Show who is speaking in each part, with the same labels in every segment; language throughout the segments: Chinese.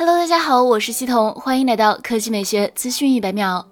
Speaker 1: Hello，大家好，我是西彤，欢迎来到科技美学资讯一百秒。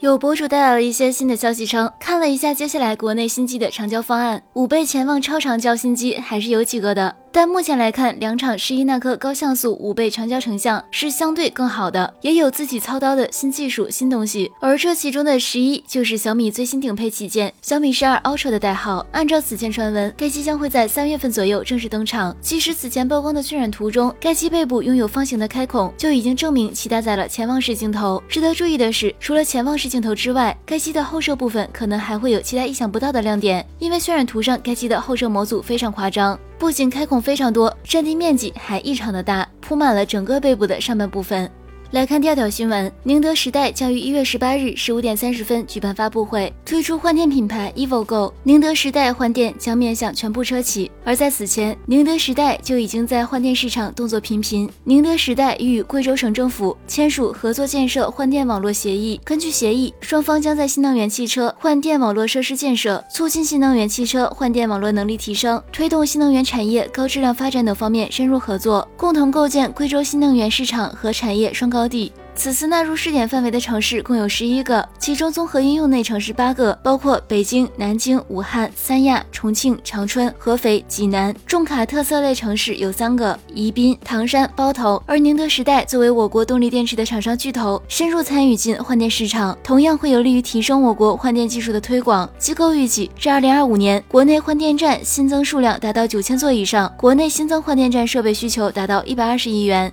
Speaker 1: 有博主带来了一些新的消息，称看了一下接下来国内新机的长焦方案，五倍潜望超长焦新机还是有几个的。但目前来看，两场十一纳克高像素五倍长焦成像是相对更好的，也有自己操刀的新技术、新东西。而这其中的十一就是小米最新顶配旗舰小米十二 Ultra 的代号。按照此前传闻，该机将会在三月份左右正式登场。其实此前曝光的渲染图中，该机背部拥有方形的开孔，就已经证明其搭载了潜望式镜头。值得注意的是，除了潜望式镜头之外，该机的后摄部分可能还会有其他意想不到的亮点，因为渲染图上该机的后摄模组非常夸张。不仅开孔非常多，占地面积还异常的大，铺满了整个背部的上半部分。来看第二条新闻，宁德时代将于一月十八日十五点三十分举办发布会，推出换电品牌 EVOGO。宁德时代换电将面向全部车企，而在此前，宁德时代就已经在换电市场动作频频。宁德时代与贵州省政府签署合作建设换电网络协议，根据协议，双方将在新能源汽车换电网络设施建设、促进新能源汽车换电网络能力提升、推动新能源产业高质量发展等方面深入合作，共同构建贵州新能源市场和产业双高。高地。此次纳入试点范围的城市共有十一个，其中综合应用内城市八个，包括北京、南京、武汉、三亚、重庆、长春、合肥、济南。重卡特色类城市有三个，宜宾、唐山、包头。而宁德时代作为我国动力电池的厂商巨头，深入参与进换电市场，同样会有利于提升我国换电技术的推广。机构预计，至二零二五年，国内换电站新增数量达到九千座以上，国内新增换电站设备需求达到一百二十亿元。